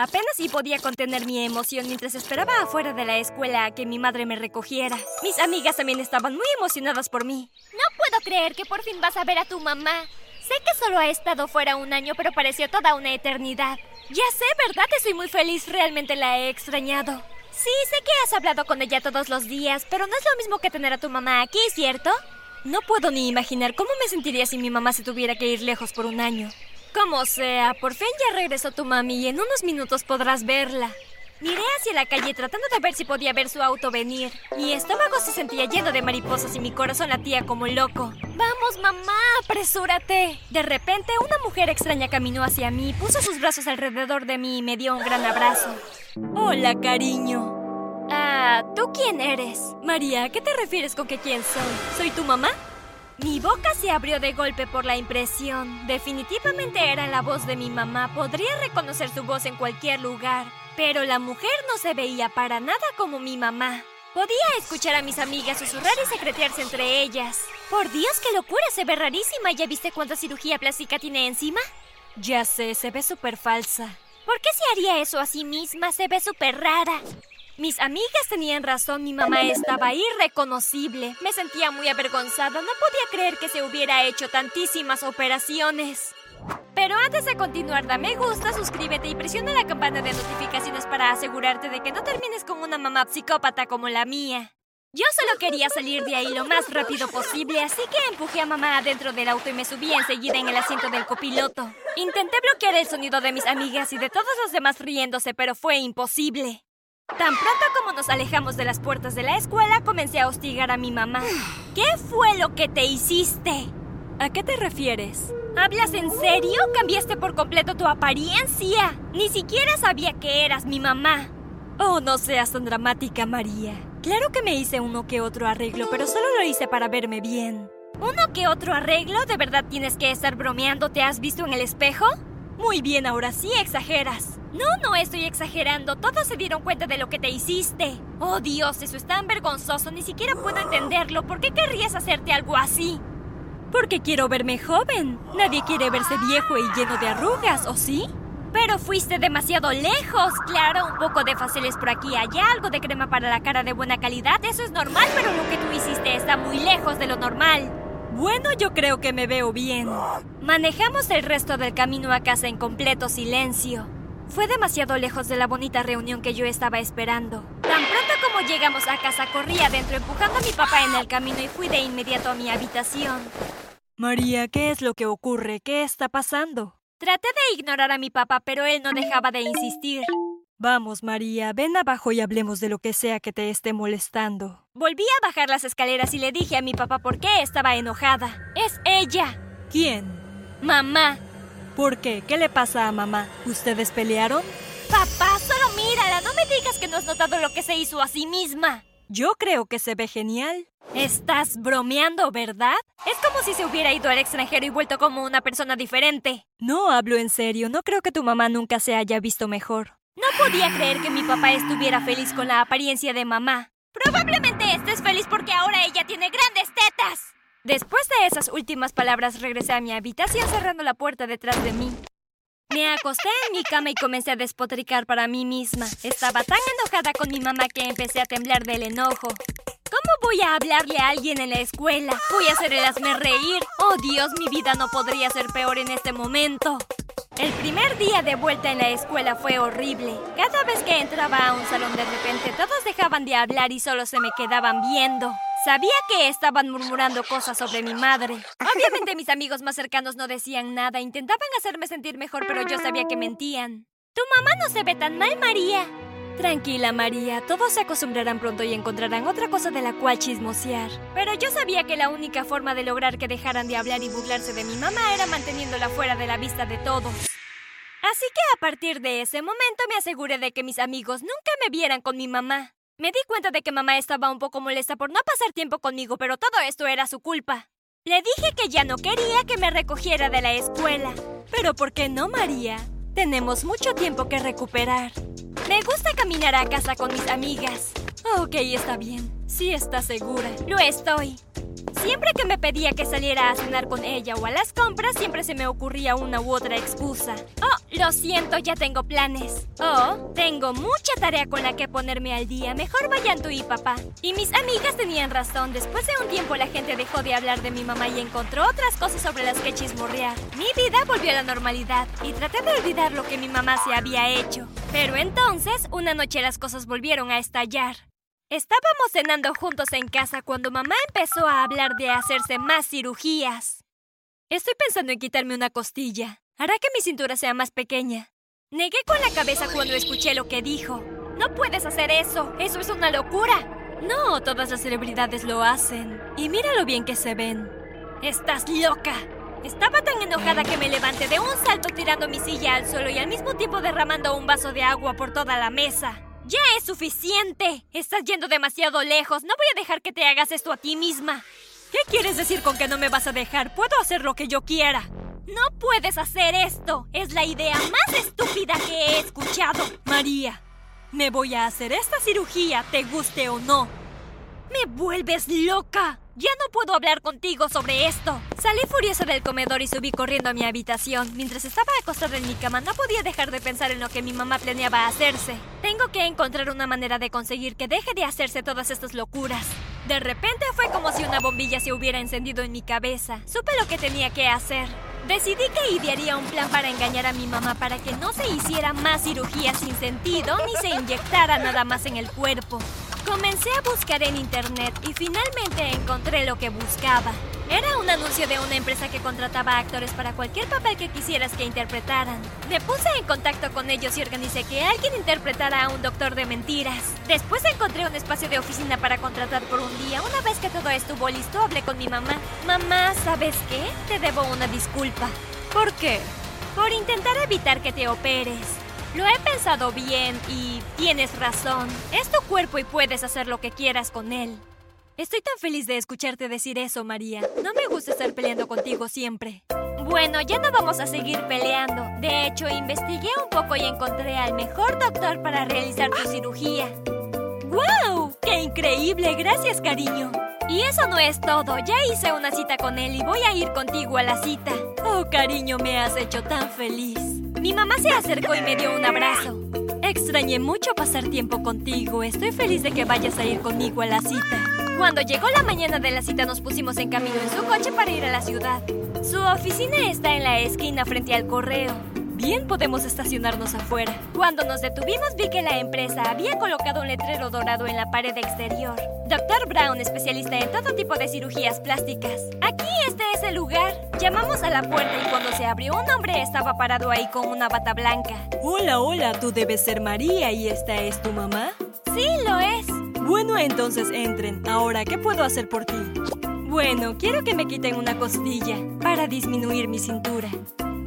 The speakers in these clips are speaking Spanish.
Apenas si podía contener mi emoción mientras esperaba afuera de la escuela a que mi madre me recogiera. Mis amigas también estaban muy emocionadas por mí. No puedo creer que por fin vas a ver a tu mamá. Sé que solo ha estado fuera un año, pero pareció toda una eternidad. Ya sé, ¿verdad? Estoy muy feliz. Realmente la he extrañado. Sí, sé que has hablado con ella todos los días, pero no es lo mismo que tener a tu mamá aquí, ¿cierto? No puedo ni imaginar cómo me sentiría si mi mamá se tuviera que ir lejos por un año. Como sea, por fin ya regresó tu mami y en unos minutos podrás verla. Miré hacia la calle tratando de ver si podía ver su auto venir. Mi estómago se sentía lleno de mariposas y mi corazón latía como loco. Vamos, mamá, apresúrate. De repente, una mujer extraña caminó hacia mí, puso sus brazos alrededor de mí y me dio un gran abrazo. Hola, cariño. Ah, ¿tú quién eres? María, ¿a qué te refieres con que quién soy? ¿Soy tu mamá? Mi boca se abrió de golpe por la impresión. Definitivamente era la voz de mi mamá. Podría reconocer su voz en cualquier lugar. Pero la mujer no se veía para nada como mi mamá. Podía escuchar a mis amigas susurrar y secretearse entre ellas. Por Dios, qué locura, se ve rarísima. ¿Ya viste cuánta cirugía plástica tiene encima? Ya sé, se ve súper falsa. ¿Por qué se haría eso a sí misma? Se ve súper rara. Mis amigas tenían razón, mi mamá estaba irreconocible. Me sentía muy avergonzada, no podía creer que se hubiera hecho tantísimas operaciones. Pero antes de continuar, da me gusta, suscríbete y presiona la campana de notificaciones para asegurarte de que no termines con una mamá psicópata como la mía. Yo solo quería salir de ahí lo más rápido posible, así que empujé a mamá adentro del auto y me subí enseguida en el asiento del copiloto. Intenté bloquear el sonido de mis amigas y de todos los demás riéndose, pero fue imposible. Tan pronto como nos alejamos de las puertas de la escuela, comencé a hostigar a mi mamá. ¿Qué fue lo que te hiciste? ¿A qué te refieres? ¿Hablas en serio? ¿Cambiaste por completo tu apariencia? Ni siquiera sabía que eras mi mamá. Oh, no seas tan dramática, María. Claro que me hice uno que otro arreglo, pero solo lo hice para verme bien. ¿Uno que otro arreglo? ¿De verdad tienes que estar bromeando? ¿Te has visto en el espejo? Muy bien, ahora sí exageras. No, no estoy exagerando. Todos se dieron cuenta de lo que te hiciste. Oh Dios, eso es tan vergonzoso. Ni siquiera puedo entenderlo. ¿Por qué querrías hacerte algo así? Porque quiero verme joven. Nadie quiere verse viejo y lleno de arrugas, ¿o sí? Pero fuiste demasiado lejos. Claro, un poco de faceles por aquí y allá, algo de crema para la cara de buena calidad. Eso es normal, pero lo que tú hiciste está muy lejos de lo normal. Bueno, yo creo que me veo bien. Manejamos el resto del camino a casa en completo silencio. Fue demasiado lejos de la bonita reunión que yo estaba esperando. Tan pronto como llegamos a casa, corrí adentro empujando a mi papá en el camino y fui de inmediato a mi habitación. María, ¿qué es lo que ocurre? ¿Qué está pasando? Traté de ignorar a mi papá, pero él no dejaba de insistir. Vamos, María, ven abajo y hablemos de lo que sea que te esté molestando. Volví a bajar las escaleras y le dije a mi papá por qué estaba enojada. Es ella. ¿Quién? Mamá. ¿Por qué? ¿Qué le pasa a mamá? ¿Ustedes pelearon? Papá, solo mírala. No me digas que no has notado lo que se hizo a sí misma. Yo creo que se ve genial. Estás bromeando, ¿verdad? Es como si se hubiera ido al extranjero y vuelto como una persona diferente. No hablo en serio. No creo que tu mamá nunca se haya visto mejor. No podía creer que mi papá estuviera feliz con la apariencia de mamá. Probablemente estés feliz porque ahora ella tiene grandes tetas. Después de esas últimas palabras regresé a mi habitación cerrando la puerta detrás de mí. Me acosté en mi cama y comencé a despotricar para mí misma. Estaba tan enojada con mi mamá que empecé a temblar del enojo. ¿Cómo voy a hablarle a alguien en la escuela? Voy a hacer el hazme reír. Oh Dios, mi vida no podría ser peor en este momento. El primer día de vuelta en la escuela fue horrible. Cada vez que entraba a un salón de repente todos dejaban de hablar y solo se me quedaban viendo. Sabía que estaban murmurando cosas sobre mi madre. Obviamente mis amigos más cercanos no decían nada, intentaban hacerme sentir mejor, pero yo sabía que mentían. Tu mamá no se ve tan mal, María. Tranquila, María, todos se acostumbrarán pronto y encontrarán otra cosa de la cual chismosear. Pero yo sabía que la única forma de lograr que dejaran de hablar y burlarse de mi mamá era manteniéndola fuera de la vista de todos. Así que a partir de ese momento me aseguré de que mis amigos nunca me vieran con mi mamá. Me di cuenta de que mamá estaba un poco molesta por no pasar tiempo conmigo, pero todo esto era su culpa. Le dije que ya no quería que me recogiera de la escuela. Pero ¿por qué no, María? Tenemos mucho tiempo que recuperar. Me gusta caminar a casa con mis amigas. Ok, está bien. Sí está segura. Lo estoy. Siempre que me pedía que saliera a cenar con ella o a las compras, siempre se me ocurría una u otra excusa. Oh, lo siento, ya tengo planes. Oh, tengo mucha tarea con la que ponerme al día. Mejor vayan tú y papá. Y mis amigas tenían razón. Después de un tiempo la gente dejó de hablar de mi mamá y encontró otras cosas sobre las que chismorrear. Mi vida volvió a la normalidad y traté de olvidar lo que mi mamá se había hecho. Pero entonces, una noche las cosas volvieron a estallar. Estábamos cenando juntos en casa cuando mamá empezó a hablar de hacerse más cirugías. Estoy pensando en quitarme una costilla. Hará que mi cintura sea más pequeña. Negué con la cabeza cuando escuché lo que dijo. No puedes hacer eso. Eso es una locura. No, todas las celebridades lo hacen. Y mira lo bien que se ven. Estás loca. Estaba tan enojada que me levanté de un salto tirando mi silla al suelo y al mismo tiempo derramando un vaso de agua por toda la mesa. ¡Ya es suficiente! Estás yendo demasiado lejos. No voy a dejar que te hagas esto a ti misma. ¿Qué quieres decir con que no me vas a dejar? Puedo hacer lo que yo quiera. No puedes hacer esto. Es la idea más estúpida que he escuchado. María, me voy a hacer esta cirugía, te guste o no. Me vuelves loca. Ya no puedo hablar contigo sobre esto. Salí furiosa del comedor y subí corriendo a mi habitación. Mientras estaba acostada en mi cama, no podía dejar de pensar en lo que mi mamá planeaba hacerse. Tengo que encontrar una manera de conseguir que deje de hacerse todas estas locuras. De repente fue como si una bombilla se hubiera encendido en mi cabeza. Supe lo que tenía que hacer. Decidí que idearía un plan para engañar a mi mamá para que no se hiciera más cirugía sin sentido ni se inyectara nada más en el cuerpo. Comencé a buscar en internet y finalmente encontré lo que buscaba. Era un anuncio de una empresa que contrataba actores para cualquier papel que quisieras que interpretaran. Me puse en contacto con ellos y organicé que alguien interpretara a un doctor de mentiras. Después encontré un espacio de oficina para contratar por un día. Una vez que todo estuvo listo, hablé con mi mamá. Mamá, ¿sabes qué? Te debo una disculpa. ¿Por qué? Por intentar evitar que te operes. Lo he pensado bien y tienes razón. Es tu cuerpo y puedes hacer lo que quieras con él. Estoy tan feliz de escucharte decir eso, María. No me gusta estar peleando contigo siempre. Bueno, ya no vamos a seguir peleando. De hecho, investigué un poco y encontré al mejor doctor para realizar tu cirugía. ¡Wow! ¡Qué increíble! Gracias, cariño. Y eso no es todo. Ya hice una cita con él y voy a ir contigo a la cita. Oh, cariño, me has hecho tan feliz. Mi mamá se acercó y me dio un abrazo. Extrañé mucho pasar tiempo contigo. Estoy feliz de que vayas a ir conmigo a la cita. Cuando llegó la mañana de la cita nos pusimos en camino en su coche para ir a la ciudad. Su oficina está en la esquina frente al correo. Bien podemos estacionarnos afuera. Cuando nos detuvimos vi que la empresa había colocado un letrero dorado en la pared exterior. Dr. Brown, especialista en todo tipo de cirugías plásticas. Aquí este es el lugar. Llamamos a la puerta y cuando se abrió un hombre estaba parado ahí con una bata blanca. Hola, hola, tú debes ser María y esta es tu mamá. Sí, lo es. Bueno, entonces entren. Ahora, ¿qué puedo hacer por ti? Bueno, quiero que me quiten una costilla para disminuir mi cintura.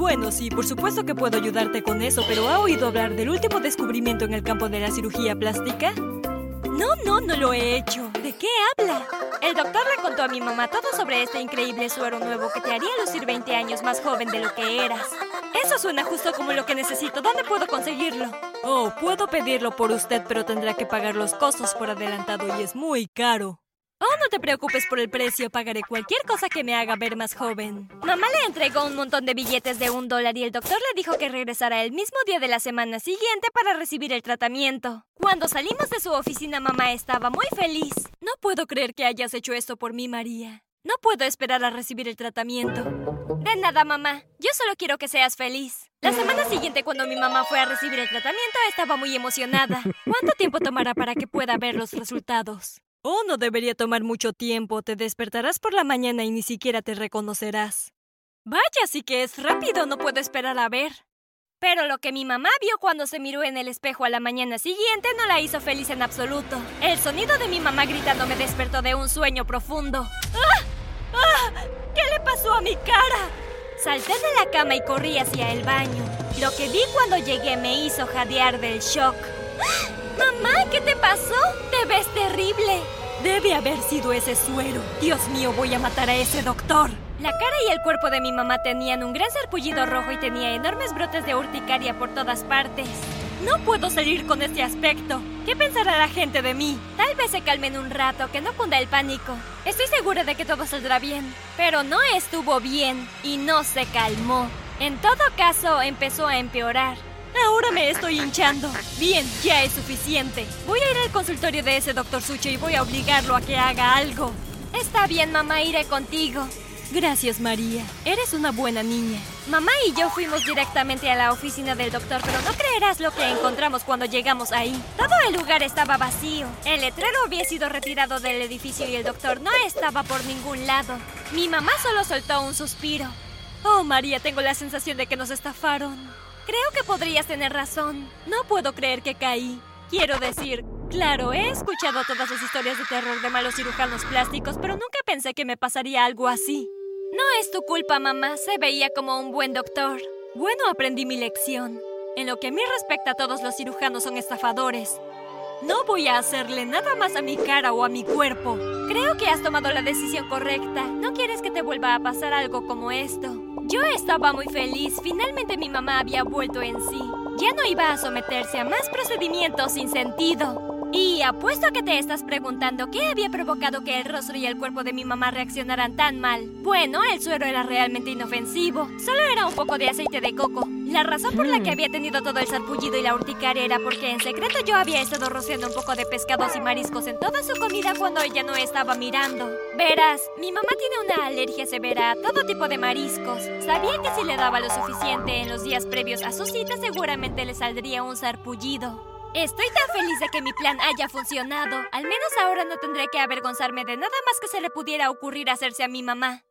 Bueno, sí, por supuesto que puedo ayudarte con eso, pero ¿ha oído hablar del último descubrimiento en el campo de la cirugía plástica? No, no, no lo he hecho. ¿De qué habla? El doctor le contó a mi mamá todo sobre este increíble suero nuevo que te haría lucir 20 años más joven de lo que eras. Eso suena justo como lo que necesito. ¿Dónde puedo conseguirlo? Oh, puedo pedirlo por usted, pero tendrá que pagar los costos por adelantado y es muy caro. Oh, no te preocupes por el precio, pagaré cualquier cosa que me haga ver más joven. Mamá le entregó un montón de billetes de un dólar y el doctor le dijo que regresara el mismo día de la semana siguiente para recibir el tratamiento. Cuando salimos de su oficina, mamá estaba muy feliz. No puedo creer que hayas hecho esto por mí, María. No puedo esperar a recibir el tratamiento. De nada, mamá. Yo solo quiero que seas feliz. La semana siguiente, cuando mi mamá fue a recibir el tratamiento, estaba muy emocionada. ¿Cuánto tiempo tomará para que pueda ver los resultados? Oh, no debería tomar mucho tiempo. Te despertarás por la mañana y ni siquiera te reconocerás. Vaya, sí que es rápido. No puedo esperar a ver. Pero lo que mi mamá vio cuando se miró en el espejo a la mañana siguiente no la hizo feliz en absoluto. El sonido de mi mamá gritando me despertó de un sueño profundo. ¡Ah! ¡Ah! ¿Qué le pasó a mi cara? Salté de la cama y corrí hacia el baño. Lo que vi cuando llegué me hizo jadear del shock. ¡Ah! Mamá, ¿qué te pasó? Ves terrible. Debe haber sido ese suero. Dios mío, voy a matar a ese doctor. La cara y el cuerpo de mi mamá tenían un gran sarpullido rojo y tenía enormes brotes de urticaria por todas partes. No puedo salir con este aspecto. ¿Qué pensará la gente de mí? Tal vez se calmen un rato, que no cunda el pánico. Estoy segura de que todo saldrá bien. Pero no estuvo bien y no se calmó. En todo caso, empezó a empeorar. Ahora me estoy hinchando. Bien, ya es suficiente. Voy a ir al consultorio de ese doctor Sucho y voy a obligarlo a que haga algo. Está bien, mamá, iré contigo. Gracias, María. Eres una buena niña. Mamá y yo fuimos directamente a la oficina del doctor, pero no creerás lo que encontramos cuando llegamos ahí. Todo el lugar estaba vacío. El letrero había sido retirado del edificio y el doctor no estaba por ningún lado. Mi mamá solo soltó un suspiro. Oh, María, tengo la sensación de que nos estafaron. Creo que podrías tener razón. No puedo creer que caí. Quiero decir, claro, he escuchado todas las historias de terror de malos cirujanos plásticos, pero nunca pensé que me pasaría algo así. No es tu culpa, mamá. Se veía como un buen doctor. Bueno, aprendí mi lección. En lo que a mí respecta, todos los cirujanos son estafadores. No voy a hacerle nada más a mi cara o a mi cuerpo. Creo que has tomado la decisión correcta. No quieres que te vuelva a pasar algo como esto. Yo estaba muy feliz. Finalmente mi mamá había vuelto en sí. Ya no iba a someterse a más procedimientos sin sentido. Y apuesto a que te estás preguntando qué había provocado que el rostro y el cuerpo de mi mamá reaccionaran tan mal. Bueno, el suero era realmente inofensivo. Solo era un poco de aceite de coco. La razón por la que mm. había tenido todo el sarpullido y la urticaria era porque en secreto yo había estado rociando un poco de pescados y mariscos en toda su comida cuando ella no estaba mirando. Verás, mi mamá tiene una alergia severa a todo tipo de mariscos. Sabía que si le daba lo suficiente en los días previos a su cita seguramente le saldría un sarpullido. Estoy tan feliz de que mi plan haya funcionado. Al menos ahora no tendré que avergonzarme de nada más que se le pudiera ocurrir hacerse a mi mamá.